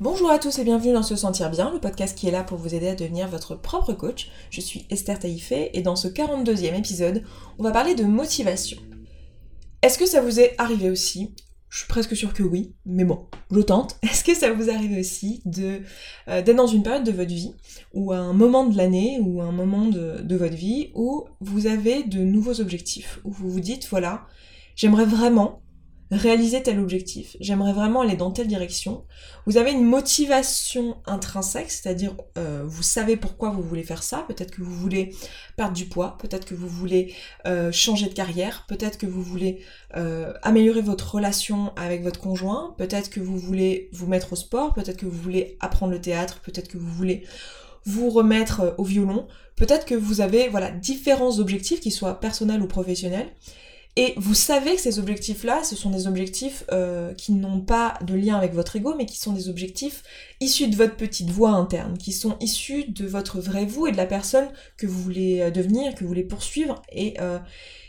Bonjour à tous et bienvenue dans Se Sentir Bien, le podcast qui est là pour vous aider à devenir votre propre coach. Je suis Esther Taïfé et dans ce 42e épisode, on va parler de motivation. Est-ce que ça vous est arrivé aussi? Je suis presque sûre que oui, mais bon, je tente. Est-ce que ça vous arrive aussi de euh, d'être dans une période de votre vie ou un moment de l'année ou un moment de, de votre vie où vous avez de nouveaux objectifs, où vous vous dites voilà, j'aimerais vraiment réaliser tel objectif, j'aimerais vraiment aller dans telle direction. Vous avez une motivation intrinsèque, c'est-à-dire euh, vous savez pourquoi vous voulez faire ça, peut-être que vous voulez perdre du poids, peut-être que vous voulez euh, changer de carrière, peut-être que vous voulez euh, améliorer votre relation avec votre conjoint, peut-être que vous voulez vous mettre au sport, peut-être que vous voulez apprendre le théâtre, peut-être que vous voulez vous remettre au violon, peut-être que vous avez voilà différents objectifs qui soient personnels ou professionnels et vous savez que ces objectifs-là, ce sont des objectifs euh, qui n'ont pas de lien avec votre ego, mais qui sont des objectifs issus de votre petite voix interne, qui sont issus de votre vrai vous et de la personne que vous voulez euh, devenir, que vous voulez poursuivre, et euh,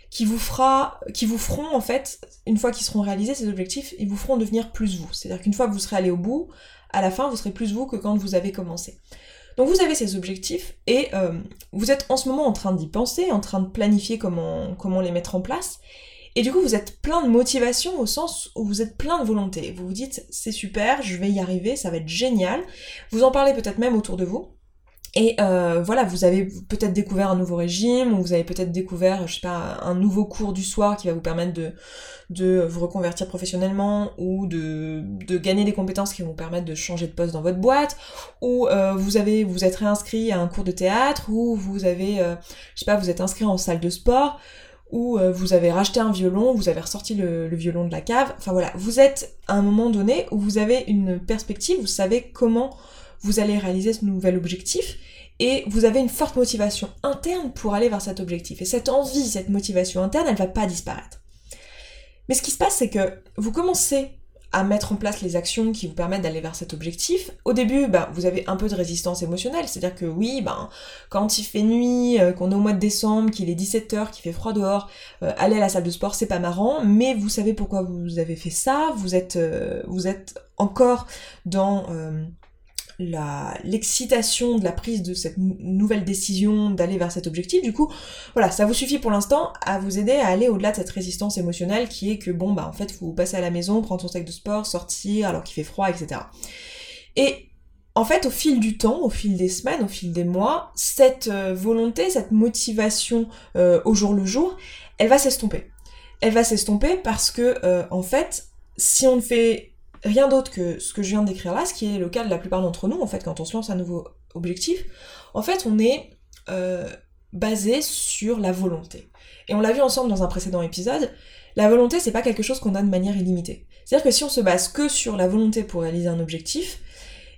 qui vous fera, qui vous feront en fait, une fois qu'ils seront réalisés ces objectifs, ils vous feront devenir plus vous. C'est-à-dire qu'une fois que vous serez allé au bout, à la fin, vous serez plus vous que quand vous avez commencé. Donc vous avez ces objectifs et euh, vous êtes en ce moment en train d'y penser, en train de planifier comment, comment les mettre en place. Et du coup, vous êtes plein de motivation au sens où vous êtes plein de volonté. Vous vous dites, c'est super, je vais y arriver, ça va être génial. Vous en parlez peut-être même autour de vous. Et euh, voilà, vous avez peut-être découvert un nouveau régime, ou vous avez peut-être découvert, je sais pas, un nouveau cours du soir qui va vous permettre de, de vous reconvertir professionnellement, ou de, de gagner des compétences qui vont vous permettre de changer de poste dans votre boîte, ou euh, vous avez vous êtes réinscrit à un cours de théâtre, ou vous avez, euh, je sais pas, vous êtes inscrit en salle de sport, ou vous avez racheté un violon, vous avez ressorti le, le violon de la cave. Enfin voilà, vous êtes à un moment donné où vous avez une perspective, vous savez comment vous allez réaliser ce nouvel objectif et vous avez une forte motivation interne pour aller vers cet objectif. Et cette envie, cette motivation interne, elle va pas disparaître. Mais ce qui se passe, c'est que vous commencez à mettre en place les actions qui vous permettent d'aller vers cet objectif. Au début, bah, vous avez un peu de résistance émotionnelle, c'est-à-dire que oui, ben, quand il fait nuit, euh, qu'on est au mois de décembre, qu'il est 17h, qu'il fait froid dehors, euh, aller à la salle de sport, c'est pas marrant, mais vous savez pourquoi vous avez fait ça, vous êtes, euh, vous êtes encore dans l'excitation de la prise de cette nouvelle décision d'aller vers cet objectif. Du coup, voilà, ça vous suffit pour l'instant à vous aider à aller au-delà de cette résistance émotionnelle qui est que bon bah en fait vous passez à la maison, prendre son sac de sport, sortir alors qu'il fait froid, etc. Et en fait, au fil du temps, au fil des semaines, au fil des mois, cette euh, volonté, cette motivation euh, au jour le jour, elle va s'estomper. Elle va s'estomper parce que, euh, en fait, si on ne fait rien d'autre que ce que je viens de décrire là, ce qui est le cas de la plupart d'entre nous, en fait, quand on se lance un nouveau objectif, en fait, on est euh, basé sur la volonté. Et on l'a vu ensemble dans un précédent épisode, la volonté, c'est pas quelque chose qu'on a de manière illimitée. C'est-à-dire que si on se base que sur la volonté pour réaliser un objectif,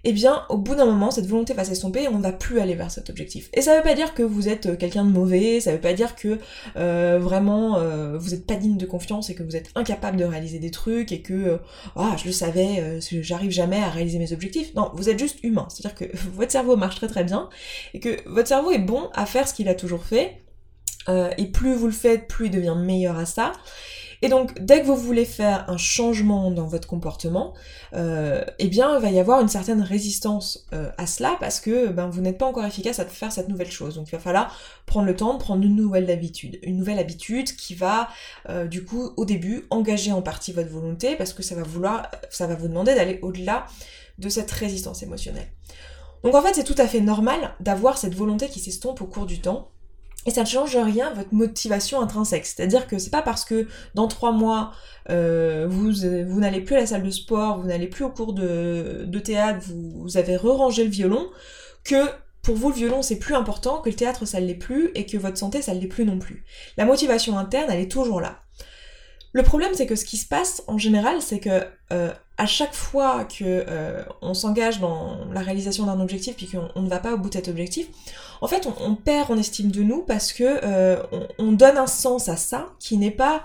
eh bien, au bout d'un moment, cette volonté va s'estomper et on ne va plus aller vers cet objectif. Et ça veut pas dire que vous êtes euh, quelqu'un de mauvais, ça veut pas dire que euh, vraiment euh, vous n'êtes pas digne de confiance et que vous êtes incapable de réaliser des trucs et que ah je le savais, j'arrive jamais à réaliser mes objectifs. Non, vous êtes juste humain. C'est-à-dire que votre cerveau marche très très bien et que votre cerveau est bon à faire ce qu'il a toujours fait. et plus vous le faites, plus il devient meilleur à ça. Et donc, dès que vous voulez faire un changement dans votre comportement, euh, eh bien, il va y avoir une certaine résistance euh, à cela parce que ben, vous n'êtes pas encore efficace à faire cette nouvelle chose. Donc, il va falloir prendre le temps de prendre une nouvelle habitude. Une nouvelle habitude qui va, euh, du coup, au début, engager en partie votre volonté parce que ça va ça va vous demander d'aller au-delà de cette résistance émotionnelle. Donc en fait, c'est tout à fait normal d'avoir cette volonté qui s'estompe au cours du temps et ça ne change rien votre motivation intrinsèque. C'est-à-dire que c'est pas parce que dans trois mois, euh, vous, n'allez plus à la salle de sport, vous n'allez plus au cours de, de théâtre, vous, avez re-rangé le violon, que pour vous le violon c'est plus important, que le théâtre ça ne l'est plus, et que votre santé ça ne l'est plus non plus. La motivation interne, elle est toujours là. Le problème c'est que ce qui se passe en général, c'est que euh, à chaque fois que euh, on s'engage dans la réalisation d'un objectif puis qu'on ne va pas au bout de cet objectif, en fait on, perd en estime de nous parce que euh, on, donne un sens à ça qui n'est pas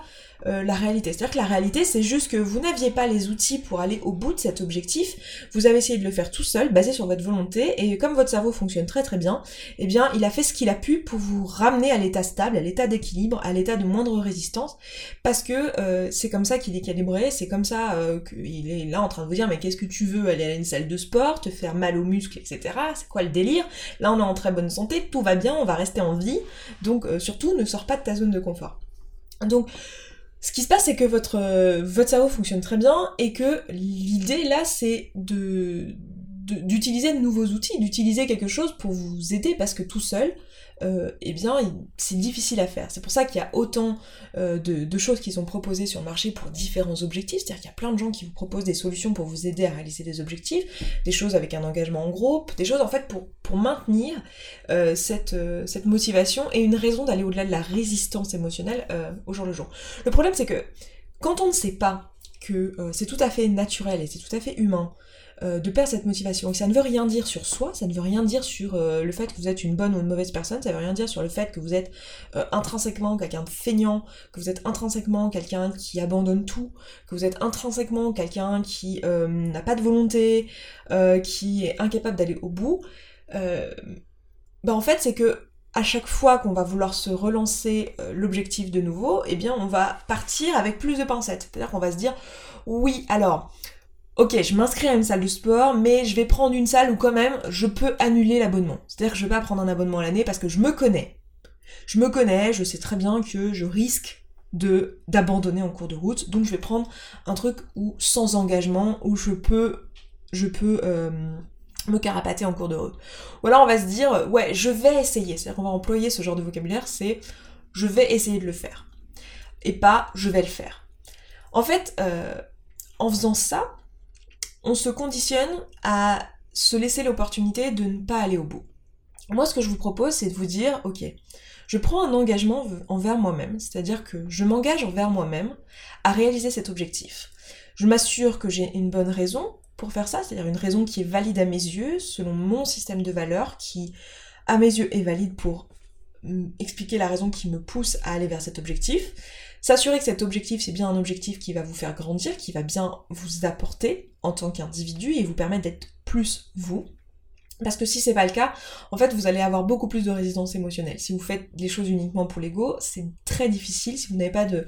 euh, la réalité. C'est-à-dire que la réalité, c'est juste que vous n'aviez pas les outils pour aller au bout de cet objectif, vous avez essayé de le faire tout seul, basé sur votre volonté, et comme votre cerveau fonctionne très très bien, eh bien, il a fait ce qu'il a pu pour vous ramener à l'état stable, à l'état d'équilibre, à l'état de moindre résistance, parce que euh, c'est comme ça qu'il est calibré, c'est comme ça euh, qu'il là en train de vous dire mais qu'est-ce que tu veux aller à une salle de sport, te faire mal aux muscles, etc. C'est quoi le délire? Là on est en très bonne santé, tout va bien, on va rester en vie, donc surtout ne sors pas de ta zone de confort. Donc ce qui se passe, c'est que votre, euh, votre cerveau fonctionne très bien et que l'idée là, c'est de d'utiliser de, nouveaux outils, d'utiliser quelque chose pour vous aider parce que tout seul, euh, eh bien, c'est difficile à faire. C'est pour ça qu'il y a autant euh, de, choses qui sont proposées sur le marché pour différents objectifs. C'est-à-dire qu'il y a plein de gens qui vous proposent des solutions pour vous aider à réaliser des objectifs, des choses avec un engagement en groupe, des choses en fait pour, maintenir euh, cette, cette motivation et une raison d'aller au-delà de la résistance émotionnelle au jour le jour. Le problème, c'est que quand on ne sait pas que c'est tout à fait naturel et c'est tout à fait humain euh, de perdre cette motivation. Et ça ne veut rien dire sur soi, ça ne veut rien dire sur euh, le fait que vous êtes une bonne ou une mauvaise personne, ça ne veut rien dire sur le fait que vous êtes euh, intrinsèquement quelqu'un de feignant, que vous êtes intrinsèquement quelqu'un qui abandonne tout, que vous êtes intrinsèquement quelqu'un qui n'a pas de volonté, qui est incapable d'aller au bout. Ben en fait, c'est que à chaque fois qu'on va vouloir se relancer l'objectif de nouveau, eh bien on va partir avec plus de pincettes. C'est-à-dire qu'on va se dire oui, alors ok, je m'inscris à une salle de sport, mais je vais prendre une salle où quand même je peux annuler l'abonnement. C'est-à-dire que je vais pas prendre un abonnement à l'année parce que je me connais. Je me connais, je sais très bien que je risque de d'abandonner en cours de route, donc je vais prendre un truc où sans engagement, où je peux je peux euh, me carapater en cours de route. Ou alors on va se dire ouais, je vais essayer. C'est-à-dire qu'on va employer ce genre de vocabulaire, c'est je vais essayer de le faire et pas je vais le faire. En fait, euh, en faisant ça, on se conditionne à se laisser l'opportunité de ne pas aller au bout. Moi, ce que je vous propose, c'est de vous dire, ok, je prends un engagement envers moi-même, c'est-à-dire que je m'engage envers moi-même à réaliser cet objectif. Je m'assure que j'ai une bonne raison pour faire ça, c'est-à-dire une raison qui est valide à mes yeux, selon mon système de valeurs, qui, à mes yeux, est valide pour expliquer la raison qui me pousse à aller vers cet objectif. S'assurer que cet objectif, c'est bien un objectif qui va vous faire grandir, qui va bien vous apporter en tant qu'individu et vous permettre d'être plus vous. Parce que si c'est pas le cas, en fait, vous allez avoir beaucoup plus de résistance émotionnelle. Si vous faites les choses uniquement pour l'ego, c'est très difficile si vous n'avez pas de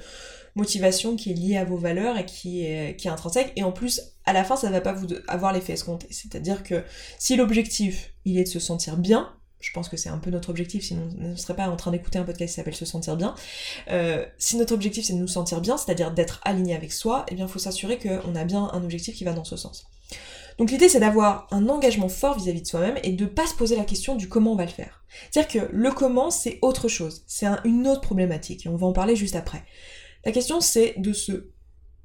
motivation qui est liée à vos valeurs et qui est, qui est intrinsèque. Et en plus, à la fin, ça ne va pas vous avoir l'effet escompté. C'est-à-dire que si l'objectif, il est de se sentir bien, je pense que c'est un peu notre objectif, sinon on ne serait pas en train d'écouter un podcast qui s'appelle Se sentir bien. Euh, si notre objectif c'est de nous sentir bien, c'est-à-dire d'être aligné avec soi, eh bien il faut s'assurer qu'on a bien un objectif qui va dans ce sens. Donc l'idée c'est d'avoir un engagement fort vis-à-vis de soi-même et de ne pas se poser la question du comment on va le faire. C'est-à-dire que le comment c'est autre chose, c'est une autre problématique et on va en parler juste après. La question c'est de se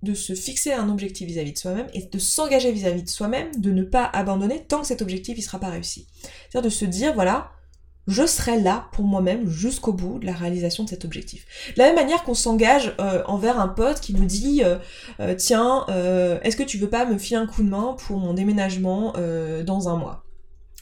de se fixer un objectif vis-à-vis de soi-même et de s'engager vis-à-vis de soi-même, de ne pas abandonner tant que cet objectif ne sera pas réussi. C'est-à-dire de se dire, voilà, je serai là pour moi-même jusqu'au bout de la réalisation de cet objectif. De la même manière qu'on s'engage euh, envers un pote qui nous dit euh, euh, tiens, est-ce que tu veux pas me filer un coup de main pour mon déménagement dans un mois?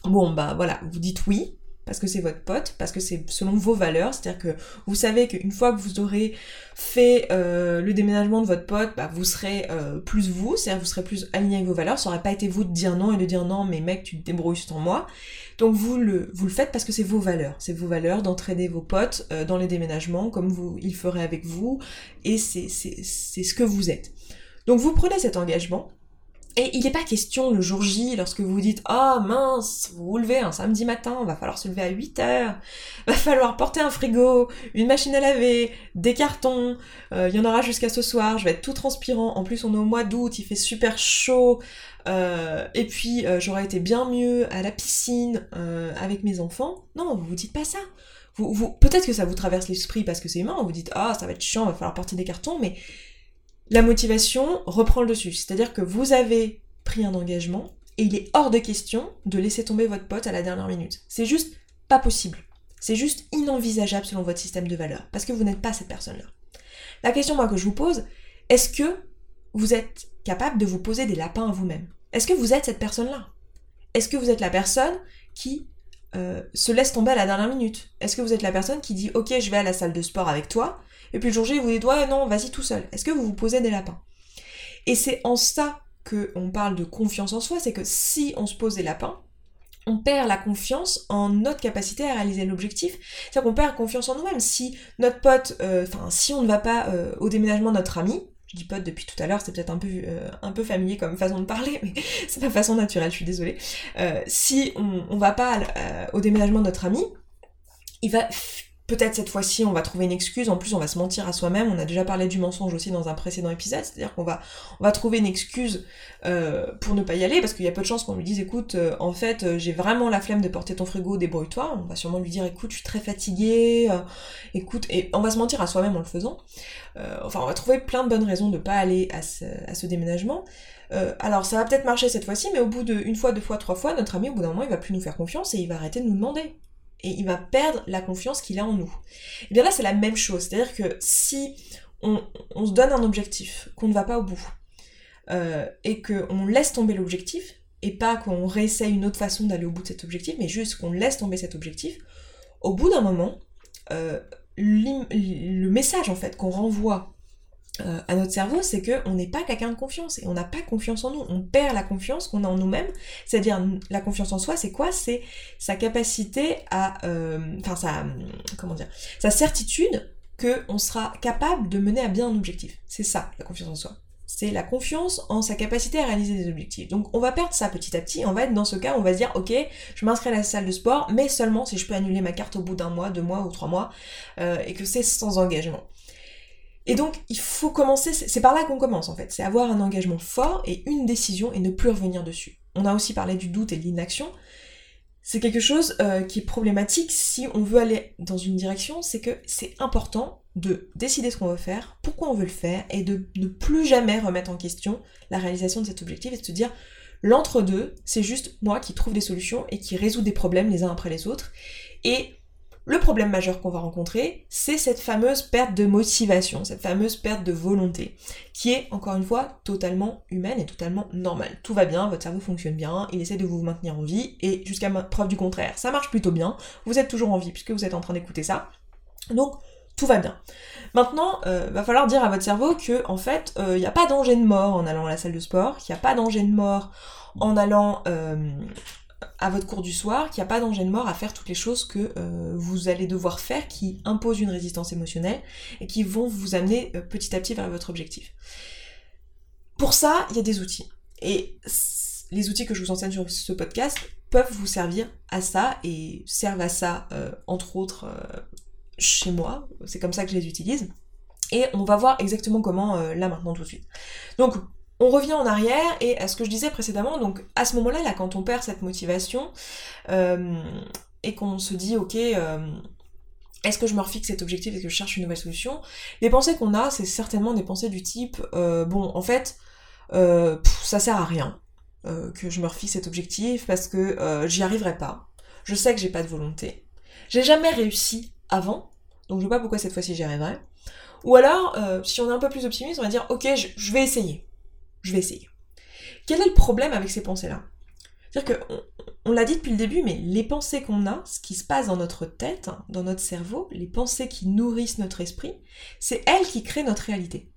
Bon bah voilà, vous dites oui, parce que c'est votre pote, parce que c'est selon vos valeurs, c'est-à-dire que vous savez qu'une fois que vous aurez fait euh, le déménagement de votre pote, bah, vous serez euh, plus vous, c'est-à-dire vous serez plus aligné avec vos valeurs, ça aurait pas été vous de dire non et de dire non mais mec tu te débrouilles sans moi. Donc vous le, faites parce que c'est vos valeurs, c'est vos valeurs d'entraîner vos potes euh, dans les déménagements comme vous, ils feraient avec vous, et c'est ce que vous êtes. Donc vous prenez cet engagement, et il n'est pas question le jour J, lorsque vous vous dites Ah oh, mince, vous vous levez un samedi matin, va falloir se lever à 8 heures, va falloir porter un frigo, une machine à laver, des cartons, euh, il y en aura jusqu'à ce soir, je vais être tout transpirant, en plus on est au mois d'août, il fait super chaud, euh, et puis euh, j'aurais été bien mieux à la piscine avec mes enfants. Non, vous vous dites pas ça. Vous, vous, Peut-être que ça vous traverse l'esprit parce que c'est humain, vous dites Ah ça va être chiant, va falloir porter des cartons, mais la motivation reprend le dessus. C'est-à-dire que vous avez pris un engagement et il est hors de question de laisser tomber votre pote à la dernière minute. C'est juste pas possible. C'est juste inenvisageable selon votre système de valeurs, parce que vous n'êtes pas cette personne-là. La question moi que je vous pose, est-ce que vous êtes capable de vous poser des lapins à vous-même? Est-ce que vous êtes cette personne-là? Est-ce que vous êtes la personne qui euh, se laisse tomber à la dernière minute? Est-ce que vous êtes la personne qui dit ok je vais à la salle de sport avec toi et puis le jour J, vous dites, ouais, non, vas-y tout seul. Est-ce que vous vous posez des lapins? Et c'est en ça qu'on parle de confiance en soi, c'est que si on se pose des lapins, on perd la confiance en notre capacité à réaliser l'objectif. C'est-à-dire qu'on perd confiance en nous-mêmes. Si notre pote, euh, enfin, si on ne va pas euh, au déménagement de notre ami, Je dis pote depuis tout à l'heure, c'est peut-être un peu, euh, un peu familier comme façon de parler, mais c'est ma façon naturelle, je suis désolée. Si on, on va pas au déménagement de notre ami, il va Peut-être cette fois-ci on va trouver une excuse, en plus on va se mentir à soi-même, on a déjà parlé du mensonge aussi dans un précédent épisode, c'est-à-dire qu'on va, trouver une excuse euh, pour ne pas y aller, parce qu'il y a peu de chances qu'on lui dise écoute, euh, en fait euh, j'ai vraiment la flemme de porter ton frigo, débrouille-toi, on va sûrement lui dire écoute je suis très fatiguée, écoute, et on va se mentir à soi-même en le faisant. enfin on va trouver plein de bonnes raisons de pas aller à ce, à ce déménagement. alors ça va peut-être marcher cette fois-ci, mais au bout d'une fois, deux fois, trois fois, notre ami au bout d'un moment il va plus nous faire confiance et il va arrêter de nous demander et il va perdre la confiance qu'il a en nous. Et bien là, c'est la même chose. C'est-à-dire que si on, se donne un objectif, qu'on ne va pas au bout, euh, et qu'on laisse tomber l'objectif, et pas qu'on réessaye une autre façon d'aller au bout de cet objectif, mais juste qu'on laisse tomber cet objectif, au bout d'un moment, euh, le message en fait qu'on renvoie euh, à notre cerveau, c'est qu'on n'est pas quelqu'un de confiance et on n'a pas confiance en nous. On perd la confiance qu'on a en nous-mêmes. C'est-à-dire la confiance en soi, c'est quoi? C'est sa capacité à, euh, enfin sa, comment dire, sa certitude qu'on sera capable de mener à bien un objectif. C'est ça la confiance en soi. C'est la confiance en sa capacité à réaliser des objectifs. Donc on va perdre ça petit à petit. On va être dans ce cas, on va se dire ok, je m'inscris à la salle de sport, mais seulement si je peux annuler ma carte au bout d'un mois, deux mois ou trois mois, euh, et que c'est sans engagement. Et donc, il faut commencer, c'est par là qu'on commence en fait, c'est avoir un engagement fort et une décision et ne plus revenir dessus. On a aussi parlé du doute et de l'inaction. C'est quelque chose euh, qui est problématique si on veut aller dans une direction, c'est que c'est important de décider ce qu'on veut faire, pourquoi on veut le faire, et de ne plus jamais remettre en question la réalisation de cet objectif et de se dire l'entre-deux, c'est juste moi qui trouve des solutions et qui résout des problèmes les uns après les autres. Et le problème majeur qu'on va rencontrer, c'est cette fameuse perte de motivation, cette fameuse perte de volonté, qui est, encore une fois, totalement humaine et totalement normale. Tout va bien, votre cerveau fonctionne bien, il essaie de vous maintenir en vie, et jusqu'à preuve du contraire, ça marche plutôt bien, vous êtes toujours en vie puisque vous êtes en train d'écouter ça. Donc, tout va bien. Maintenant, euh, va falloir dire à votre cerveau que, en fait, il euh, n'y a pas danger de mort en allant à la salle de sport, qu'il n'y a pas danger de mort en allant euh, à votre cours du soir qu'il n'y a pas danger de mort à faire toutes les choses que euh, vous allez devoir faire qui imposent une résistance émotionnelle et qui vont vous amener euh, petit à petit vers votre objectif. Pour ça, il y a des outils. Et les outils que je vous enseigne sur ce podcast peuvent vous servir à ça et servent à ça, euh, entre autres, chez moi. C'est comme ça que je les utilise. Et on va voir exactement comment là maintenant tout de suite. Donc on revient en arrière et à ce que je disais précédemment, donc à ce moment-là, là, quand on perd cette motivation euh, et qu'on se dit ok, euh, est-ce que je me refixe cet objectif, est-ce que je cherche une nouvelle solution Les pensées qu'on a, c'est certainement des pensées du type euh, bon, en fait, ça sert à rien que je me refixe cet objectif parce que j'y arriverai pas. Je sais que j'ai pas de volonté. J'ai jamais réussi avant, donc je vois pas pourquoi cette fois-ci j'y arriverai. Ou alors, si on est un peu plus optimiste, on va dire ok, je vais essayer je vais essayer. Quel est le problème avec ces pensées-là? C'est-à-dire que, on, l'a dit depuis le début, mais les pensées qu'on a, ce qui se passe dans notre tête, dans notre cerveau, les pensées qui nourrissent notre esprit, c'est elles qui créent notre réalité.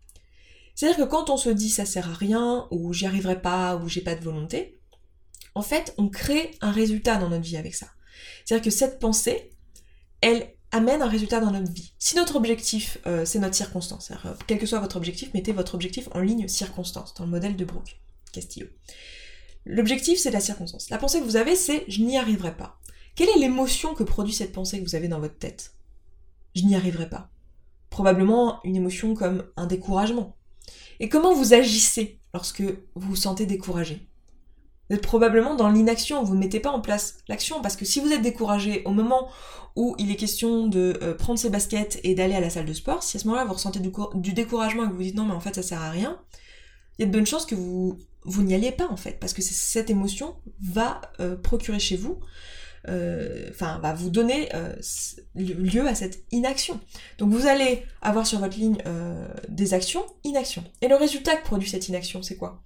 C'est-à-dire que quand on se dit ça sert à rien, ou j'y arriverai pas, ou j'ai pas de volonté, en fait, on crée un résultat dans notre vie avec ça. C'est-à-dire que cette pensée, elle amène un résultat dans notre vie. Si notre objectif, euh, c'est notre circonstance, euh, quel que soit votre objectif, mettez votre objectif en ligne circonstance, dans le modèle de Brooke Castillo. L'objectif, c'est la circonstance. La pensée que vous avez, c'est je n'y arriverai pas. Quelle est l'émotion que produit cette pensée que vous avez dans votre tête? Je n'y arriverai pas. Probablement une émotion comme un découragement. Et comment vous agissez lorsque vous vous sentez découragé? Vous êtes probablement dans l'inaction, vous ne mettez pas en place l'action, parce que si vous êtes découragé au moment où il est question de euh, prendre ses baskets et d'aller à la salle de sport, si à ce moment-là vous ressentez du, découragement et que vous vous dites non mais en fait ça sert à rien, il y a de bonnes chances que vous, vous n'y alliez pas en fait, parce que cette émotion va euh, procurer chez vous, euh, enfin va vous donner lieu à cette inaction. Donc vous allez avoir sur votre ligne des actions, inaction. Et le résultat que produit cette inaction, c'est quoi?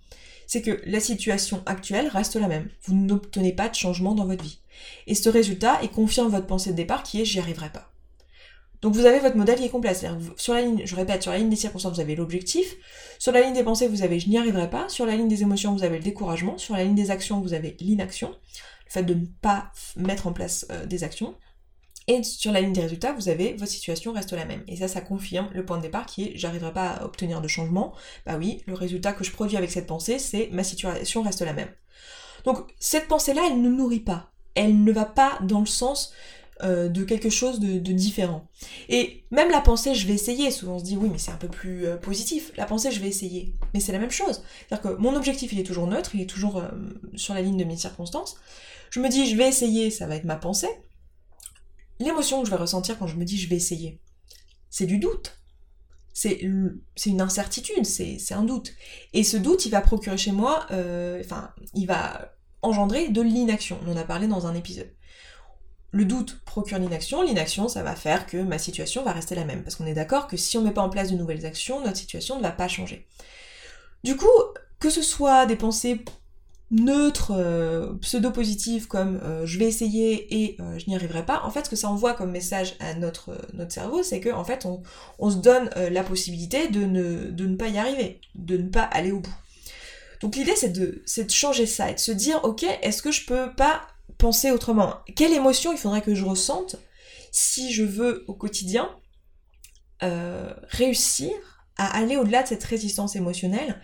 C'est que la situation actuelle reste la même. Vous n'obtenez pas de changement dans votre vie. Et ce résultat, il confirme votre pensée de départ qui est j'y arriverai pas. Donc vous avez votre modèle qui est complet. Sur la ligne, je répète, sur la ligne des circonstances, vous avez l'objectif. Sur la ligne des pensées, vous avez je n'y arriverai pas. Sur la ligne des émotions, vous avez le découragement. Sur la ligne des actions, vous avez l'inaction. Le fait de ne pas mettre en place euh, des actions. Et sur la ligne des résultats, vous avez votre situation reste la même. Et ça, ça confirme le point de départ qui est j'arriverai pas à obtenir de changement. Bah oui, le résultat que je produis avec cette pensée, c'est ma situation reste la même. Donc cette pensée-là, elle ne nourrit pas. Elle ne va pas dans le sens euh, de quelque chose de, différent. Et même la pensée je vais essayer, souvent on se dit oui mais c'est un peu plus euh, positif, la pensée je vais essayer, mais c'est la même chose. C'est-à-dire que mon objectif il est toujours neutre, il est toujours euh, sur la ligne de mes circonstances. Je me dis je vais essayer, ça va être ma pensée. L'émotion que je vais ressentir quand je me dis je vais essayer, c'est du doute. C'est une incertitude, c'est un doute. Et ce doute, il va procurer chez moi, enfin, il va engendrer de l'inaction. On en a parlé dans un épisode le doute procure l'inaction, l'inaction ça va faire que ma situation va rester la même. Parce qu'on est d'accord que si on ne met pas en place de nouvelles actions, notre situation ne va pas changer. Du coup, que ce soit des pensées neutres, euh, pseudo-positives comme euh, je vais essayer et euh, je n'y arriverai pas, en fait ce que ça envoie comme message à notre, cerveau, c'est qu'en en fait on, se donne la possibilité de ne, pas y arriver, de ne pas aller au bout. Donc l'idée c'est de, de changer ça et de se dire ok, est-ce que je peux pas penser autrement? Quelle émotion il faudrait que je ressente si je veux au quotidien réussir à aller au-delà de cette résistance émotionnelle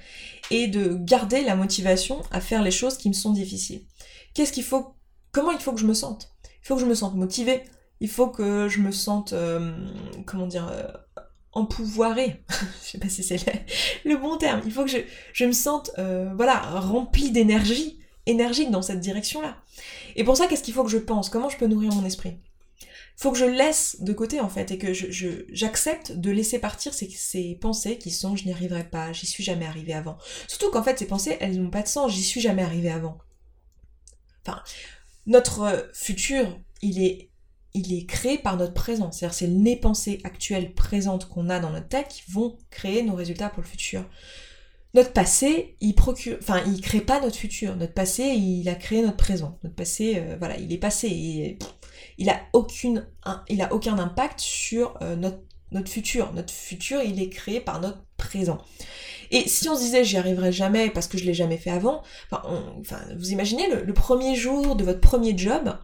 et de garder la motivation à faire les choses qui me sont difficiles. Qu'est-ce qu'il faut Comment il faut que je me sente? Il faut que je me sente motivée. Il faut que je me sente, euh, comment dire, euh, empouvoirée. je sais pas si c'est le, bon terme. Il faut que je, me sente, voilà, remplie d'énergie énergique dans cette direction-là. Et pour ça, qu'est-ce qu'il faut que je pense? Comment je peux nourrir mon esprit? Faut que je laisse de côté en fait et que j'accepte de laisser partir ces, pensées qui sont je n'y arriverai pas, j'y suis jamais arrivé avant. Surtout qu'en fait ces pensées elles n'ont pas de sens, j'y suis jamais arrivé avant. Enfin, notre futur, il est il est créé par notre présent. C'est-à-dire c'est les pensées actuelles présentes qu'on a dans notre tête qui vont créer nos résultats pour le futur notre passé, il procure, enfin, il crée pas notre futur. Notre passé, il a créé notre présent. Notre passé, euh, voilà, il est passé. Et, il a aucun impact sur euh, notre, futur. Notre futur, il est créé par notre présent. Et si on se disait j'y arriverai jamais parce que je l'ai jamais fait avant, vous imaginez le, premier jour de votre premier job.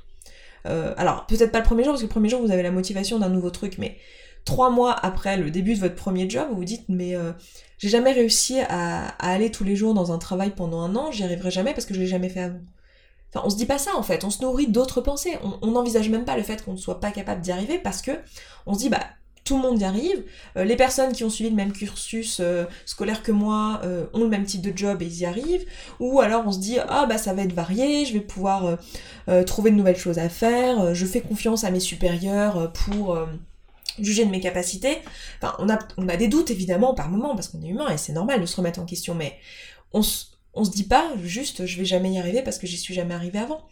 Euh, alors peut-être pas le premier jour parce que le premier jour vous avez la motivation d'un nouveau truc, mais trois mois après le début de votre premier job, vous vous dites mais euh, j'ai jamais réussi à, aller tous les jours dans un travail pendant un an, j'y arriverai jamais parce que je l'ai jamais fait avant. Enfin, on se dit pas ça en fait, on se nourrit d'autres pensées. On n'envisage même pas le fait qu'on ne soit pas capable d'y arriver parce que on se dit bah tout le monde y arrive. Euh, les personnes qui ont suivi le même cursus euh, scolaire que moi ont le même type de job et ils y arrivent. Ou alors on se dit ah bah ça va être varié, je vais pouvoir trouver de nouvelles choses à faire. je fais confiance à mes supérieurs pour juger de mes capacités. Enfin, on a, on a des doutes évidemment par moment parce qu'on est humain et c'est normal de se remettre en question, mais on, on se dit pas juste je vais jamais y arriver parce que j'y suis jamais arrivé avant.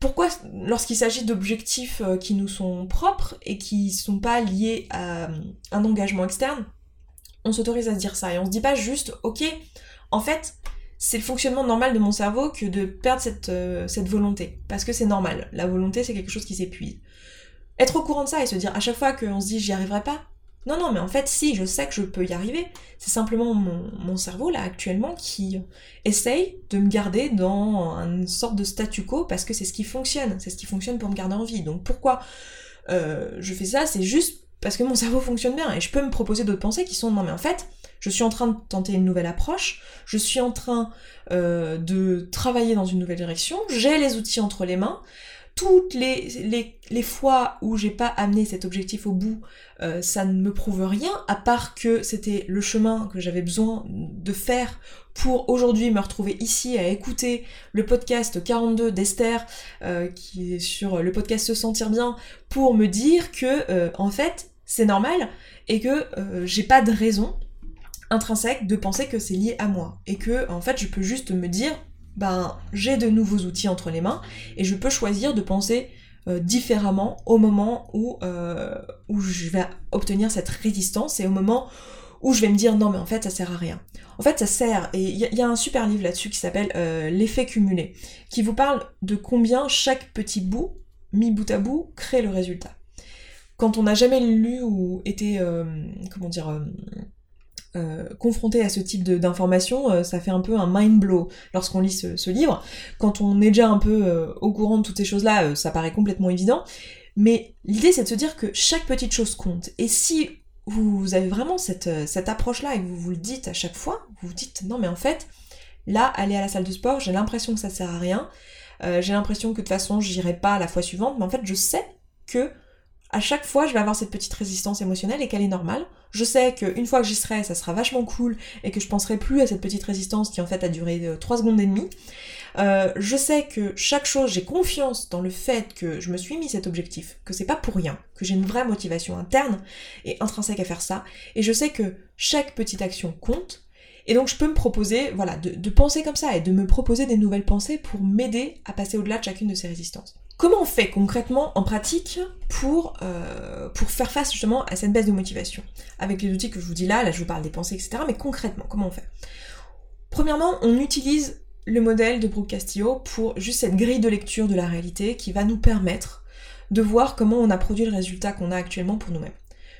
Pourquoi, lorsqu'il s'agit d'objectifs euh, qui nous sont propres et qui sont pas liés à euh, un engagement externe, on s'autorise à se dire ça et on se dit pas juste ok, en fait, c'est le fonctionnement normal de mon cerveau que de perdre cette, euh, cette volonté. Parce que c'est normal. La volonté, c'est quelque chose qui s'épuise être au courant de ça et se dire à chaque fois qu'on se dit j'y arriverai pas. Non, non, mais en fait, si, je sais que je peux y arriver. C'est simplement mon, cerveau, là, actuellement, qui essaye de me garder dans une sorte de statu quo parce que c'est ce qui fonctionne. C'est ce qui fonctionne pour me garder en vie. Donc pourquoi euh, je fais ça? C'est juste parce que mon cerveau fonctionne bien. Et je peux me proposer d'autres pensées qui sont non, mais en fait, je suis en train de tenter une nouvelle approche, je suis en train euh, de travailler dans une nouvelle direction, j'ai les outils entre les mains, toutes les, fois où j'ai pas amené cet objectif au bout, euh, ça ne me prouve rien, à part que c'était le chemin que j'avais besoin de faire pour aujourd'hui me retrouver ici à écouter le podcast 42 d'Esther, euh, qui est sur le podcast Se Sentir Bien, pour me dire que, euh, en fait, c'est normal et que j'ai pas de raison intrinsèque de penser que c'est lié à moi. Et que, en fait, je peux juste me dire, ben, j'ai de nouveaux outils entre les mains et je peux choisir de penser euh, différemment au moment où, euh, où je vais obtenir cette résistance et au moment où je vais me dire non mais en fait ça sert à rien. En fait ça sert, et il y, a un super livre là-dessus qui s'appelle euh, L'effet cumulé, qui vous parle de combien chaque petit bout, mis bout à bout, crée le résultat. Quand on n'a jamais lu ou été, comment dire, euh, confronté à ce type d'informations, euh, ça fait un peu un mind blow lorsqu'on lit ce, livre. Quand on est déjà un peu euh, au courant de toutes ces choses-là, ça paraît complètement évident. Mais l'idée, c'est de se dire que chaque petite chose compte. Et si vous avez vraiment cette, cette approche-là et que vous vous le dites à chaque fois, vous vous dites non mais en fait, là, aller à la salle de sport, j'ai l'impression que ça sert à rien, j'ai l'impression que de toute façon j'irai pas la fois suivante, mais en fait je sais que à chaque fois, je vais avoir cette petite résistance émotionnelle et qu'elle est normale. Je sais qu'une fois que j'y serai, ça sera vachement cool et que je penserai plus à cette petite résistance qui en fait a duré 3 euh, secondes et demie. Euh, je sais que chaque chose, j'ai confiance dans le fait que je me suis mis cet objectif, que c'est pas pour rien, que j'ai une vraie motivation interne et intrinsèque à faire ça, et je sais que chaque petite action compte, et donc je peux me proposer, voilà, de, de, penser comme ça et de me proposer des nouvelles pensées pour m'aider à passer au-delà de chacune de ces résistances. Comment on fait concrètement en pratique pour, euh, pour faire face justement à cette baisse de motivation Avec les outils que je vous dis là, là je vous parle des pensées, etc. Mais concrètement, comment on fait? Premièrement, on utilise le modèle de Brooke Castillo pour juste cette grille de lecture de la réalité qui va nous permettre de voir comment on a produit le résultat qu'on a actuellement pour nous-mêmes.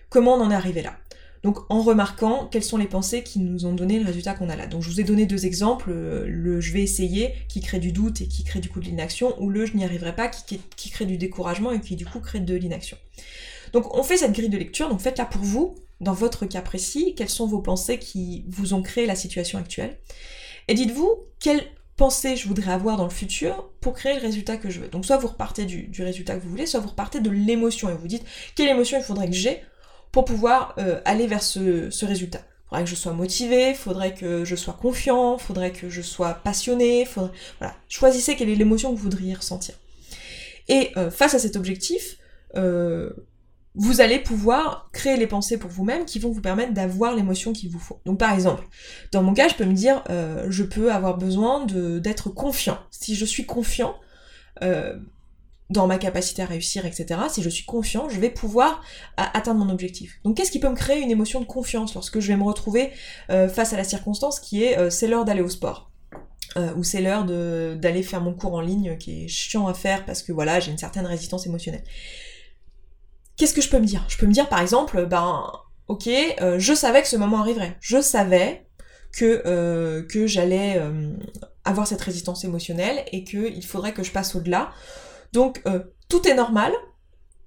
Comment on en est arrivé là? Donc en remarquant quelles sont les pensées qui nous ont donné le résultat qu'on a là? Donc je vous ai donné deux exemples, euh, le je vais essayer qui crée du doute et qui crée du coup de l'inaction, ou le je n'y arriverai pas qui, crée du découragement et qui du coup crée de l'inaction. Donc on fait cette grille de lecture, donc faites-la pour vous, dans votre cas précis, quelles sont vos pensées qui vous ont créé la situation actuelle? Et dites-vous quelles pensées je voudrais avoir dans le futur pour créer le résultat que je veux? Donc soit vous repartez du, du résultat que vous voulez, soit vous repartez de l'émotion et vous dites quelle émotion il faudrait que j'ai pour pouvoir euh, aller vers ce, ce résultat. Faudrait que je sois motivé, faudrait que je sois confiant, faudrait que je sois passionné, faudrait... voilà. Choisissez quelle est l'émotion que vous voudriez ressentir. Et euh, face à cet objectif, euh, vous allez pouvoir créer les pensées pour vous-même qui vont vous permettre d'avoir l'émotion qu'il vous faut. Donc par exemple, dans mon cas, je peux me dire, je peux avoir besoin d'être confiant. Si je suis confiant, dans ma capacité à réussir, etc., si je suis confiant, je vais pouvoir atteindre mon objectif. Donc qu'est-ce qui peut me créer une émotion de confiance lorsque je vais me retrouver euh, face à la circonstance qui est euh, c'est l'heure d'aller au sport? Euh, ou c'est l'heure d'aller faire mon cours en ligne qui est chiant à faire parce que voilà, j'ai une certaine résistance émotionnelle. Qu'est-ce que je peux me dire? Je peux me dire par exemple, ben ok, je savais que ce moment arriverait. Je savais que j'allais avoir cette résistance émotionnelle et qu'il faudrait que je passe au-delà. Donc euh, tout est normal,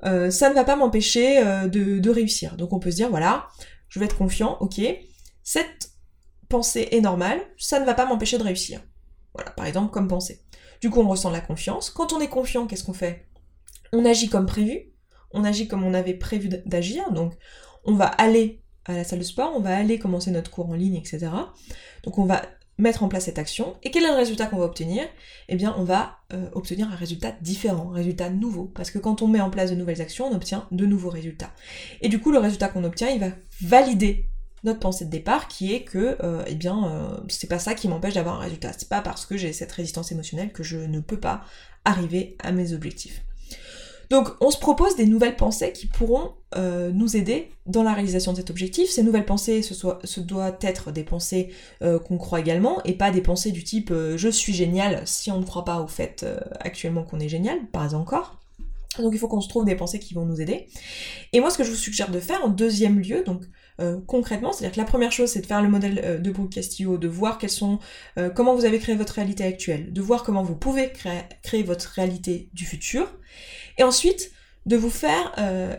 euh, ça ne va pas m'empêcher euh, de, réussir. Donc on peut se dire, voilà, je vais être confiant, ok, cette pensée est normale, ça ne va pas m'empêcher de réussir. Voilà, par exemple, comme pensée. Du coup, on ressent la confiance. Quand on est confiant, qu'est-ce qu'on fait? On agit comme prévu, on agit comme on avait prévu d'agir, donc on va aller à la salle de sport, on va aller commencer notre cours en ligne, etc. Donc on va mettre en place cette action. Et quel est le résultat qu'on va obtenir? Eh bien, on va euh, obtenir un résultat différent, un résultat nouveau. Parce que quand on met en place de nouvelles actions, on obtient de nouveaux résultats. Et du coup, le résultat qu'on obtient, il va valider notre pensée de départ qui est que euh, eh bien euh, c'est pas ça qui m'empêche d'avoir un résultat. C'est pas parce que j'ai cette résistance émotionnelle que je ne peux pas arriver à mes objectifs. Donc on se propose des nouvelles pensées qui pourront euh, nous aider dans la réalisation de cet objectif. Ces nouvelles pensées, ce, doit être des pensées euh, qu'on croit également, et pas des pensées du type euh, je suis génial si on ne croit pas au fait actuellement qu'on est génial, pas encore. Donc il faut qu'on se trouve des pensées qui vont nous aider. Et moi ce que je vous suggère de faire en deuxième lieu, donc concrètement, c'est-à-dire que la première chose c'est de faire le modèle de Brooke Castillo, de voir comment vous avez créé votre réalité actuelle, de voir comment vous pouvez créer votre réalité du futur, et ensuite, de vous faire euh,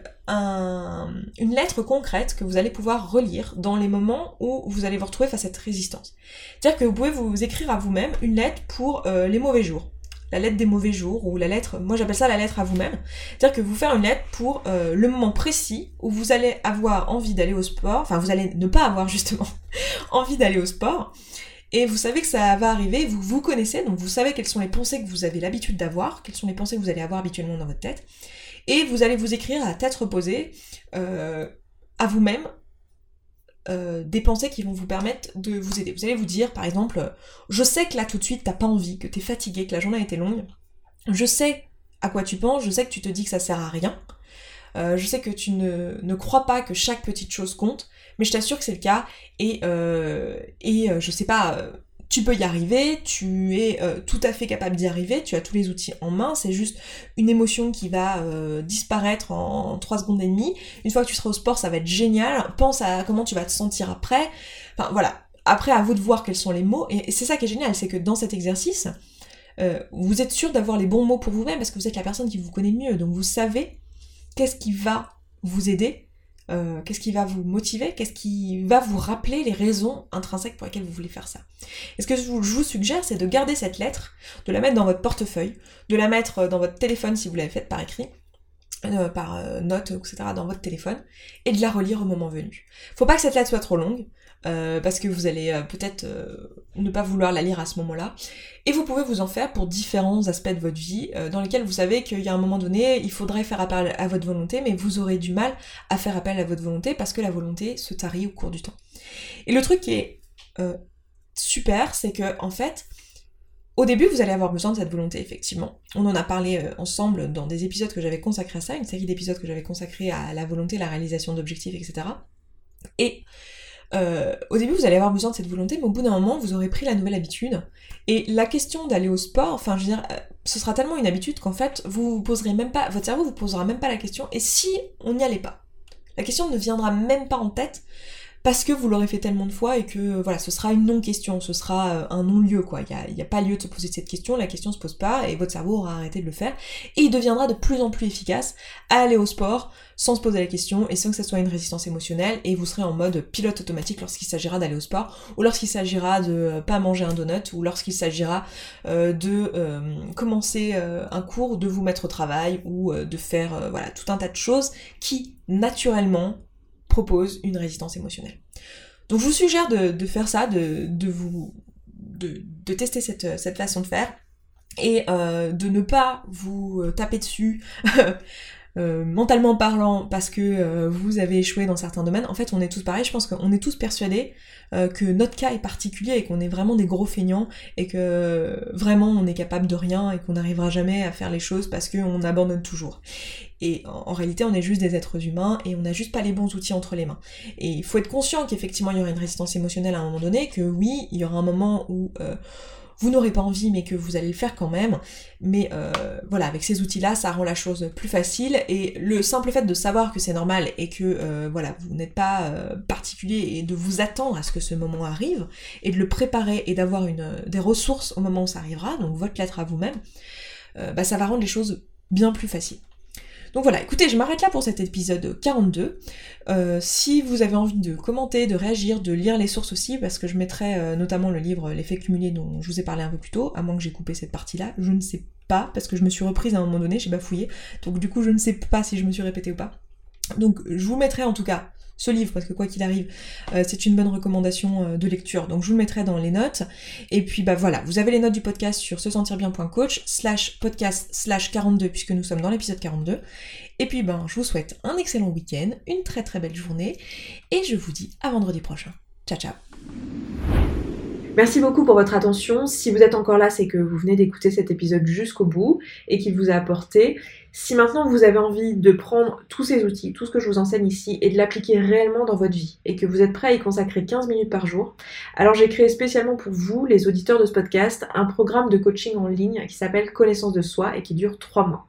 une lettre concrète que vous allez pouvoir relire dans les moments où vous allez vous retrouver face à cette résistance. C'est-à-dire que vous pouvez vous écrire à vous-même une lettre pour euh, les mauvais jours. La lettre des mauvais jours, ou la lettre, moi j'appelle ça la lettre à vous-même. C'est-à-dire que vous faire une lettre pour euh, le moment précis où vous allez avoir envie d'aller au sport, enfin vous allez ne pas avoir justement envie d'aller au sport, et vous savez que ça va arriver, vous vous connaissez, donc vous savez quelles sont les pensées que vous avez l'habitude d'avoir, quelles sont les pensées que vous allez avoir habituellement dans votre tête, et vous allez vous écrire à tête reposée, euh, à vous-même, euh, des pensées qui vont vous permettre de vous aider. Vous allez vous dire, par exemple, je sais que là tout de suite t'as pas envie, que t'es fatigué, que la journée a été longue, je sais à quoi tu penses, je sais que tu te dis que ça sert à rien, euh, je sais que tu ne, ne crois pas que chaque petite chose compte, mais je t'assure que c'est le cas. Et, euh, et euh, je sais pas, tu peux y arriver, tu es tout à fait capable d'y arriver, tu as tous les outils en main, c'est juste une émotion qui va disparaître en, 3 secondes et demie. Une fois que tu seras au sport, ça va être génial, pense à comment tu vas te sentir après. Enfin voilà, après à vous de voir quels sont les mots, et, c'est ça qui est génial, c'est que dans cet exercice, vous êtes sûr d'avoir les bons mots pour vous-même parce que vous êtes la personne qui vous connaît le mieux, donc vous savez qu'est-ce qui va vous aider euh, qu'est-ce qui va vous motiver, qu'est-ce qui va vous rappeler les raisons intrinsèques pour lesquelles vous voulez faire ça. Et ce que je vous suggère, c'est de garder cette lettre, de la mettre dans votre portefeuille, de la mettre dans votre téléphone si vous l'avez faite par écrit, euh, par euh, note, etc., dans votre téléphone, et de la relire au moment venu. Faut pas que cette lettre soit trop longue, euh, parce que vous allez peut-être ne pas vouloir la lire à ce moment-là. Et vous pouvez vous en faire pour différents aspects de votre vie, dans lesquels vous savez qu'il y a un moment donné, il faudrait faire appel à votre volonté, mais vous aurez du mal à faire appel à votre volonté parce que la volonté se tarit au cours du temps. Et le truc qui est super, c'est que en fait, au début, vous allez avoir besoin de cette volonté, effectivement. On en a parlé euh, ensemble dans des épisodes que j'avais consacrés à ça, une série d'épisodes que j'avais consacrés à la volonté, la réalisation d'objectifs, etc. Et euh, au début, vous allez avoir besoin de cette volonté, mais au bout d'un moment, vous aurez pris la nouvelle habitude. Et la question d'aller au sport, enfin, je veux dire, euh, ce sera tellement une habitude qu'en fait, vous vous poserez même pas, votre cerveau vous posera même pas la question. Et si on n'y allait pas? La question ne viendra même pas en tête parce que vous l'aurez fait tellement de fois et que voilà, ce sera une non-question, ce sera euh, un non-lieu quoi. Il n'y a, pas lieu de se poser cette question, la question se pose pas et votre cerveau aura arrêté de le faire et il deviendra de plus en plus efficace à aller au sport sans se poser la question et sans que ça soit une résistance émotionnelle et vous serez en mode pilote automatique lorsqu'il s'agira d'aller au sport ou lorsqu'il s'agira de euh, pas manger un donut ou lorsqu'il s'agira euh, de commencer un cours, de vous mettre au travail ou de faire voilà tout un tas de choses qui naturellement propose une résistance émotionnelle. Donc je vous suggère de, faire ça, de, vous de, tester cette, façon de faire et euh, de ne pas vous euh, taper dessus euh, mentalement parlant parce que vous avez échoué dans certains domaines. En fait, on est tous pareils. Je pense qu'on est tous persuadés que notre cas est particulier et qu'on est vraiment des gros feignants et que vraiment on est capable de rien et qu'on n'arrivera jamais à faire les choses parce qu'on abandonne toujours. Et en, réalité, on est juste des êtres humains et on n'a juste pas les bons outils entre les mains. Et il faut être conscient qu'effectivement, il y aura une résistance émotionnelle à un moment donné, que oui, il y aura un moment où euh, vous n'aurez pas envie, mais que vous allez le faire quand même. Mais euh, voilà, avec ces outils-là, ça rend la chose plus facile. Et le simple fait de savoir que c'est normal et que euh, voilà, vous n'êtes pas particulier et de vous attendre à ce que ce moment arrive et de le préparer et d'avoir une des ressources au moment où ça arrivera, donc votre lettre à vous-même, bah, ça va rendre les choses bien plus faciles. Donc voilà, écoutez, je m'arrête là pour cet épisode 42. Euh, si vous avez envie de commenter, de réagir, de lire les sources aussi, parce que je mettrai euh, notamment le livre L'effet cumulé dont je vous ai parlé un peu plus tôt, à moins que j'ai coupé cette partie-là, je ne sais pas, parce que je me suis reprise à un moment donné, j'ai bafouillé, donc du coup je ne sais pas si je me suis répétée ou pas. Donc je vous mettrai en tout cas ce livre, parce que quoi qu'il arrive, euh, c'est une bonne recommandation euh, de lecture. Donc je vous le mettrai dans les notes. Et puis bah voilà, vous avez les notes du podcast sur se sentir bien.coach slash podcast slash 42 puisque nous sommes dans l'épisode 42. Et puis ben je vous souhaite un excellent week-end, une très très belle journée, et je vous dis à vendredi prochain. Ciao ciao Merci beaucoup pour votre attention. Si vous êtes encore là, c'est que vous venez d'écouter cet épisode jusqu'au bout et qu'il vous a apporté. Si maintenant vous avez envie de prendre tous ces outils, tout ce que je vous enseigne ici, et de l'appliquer réellement dans votre vie, et que vous êtes prêt à y consacrer 15 minutes par jour, alors j'ai créé spécialement pour vous, les auditeurs de ce podcast, un programme de coaching en ligne qui s'appelle Connaissance de soi et qui dure 3 mois.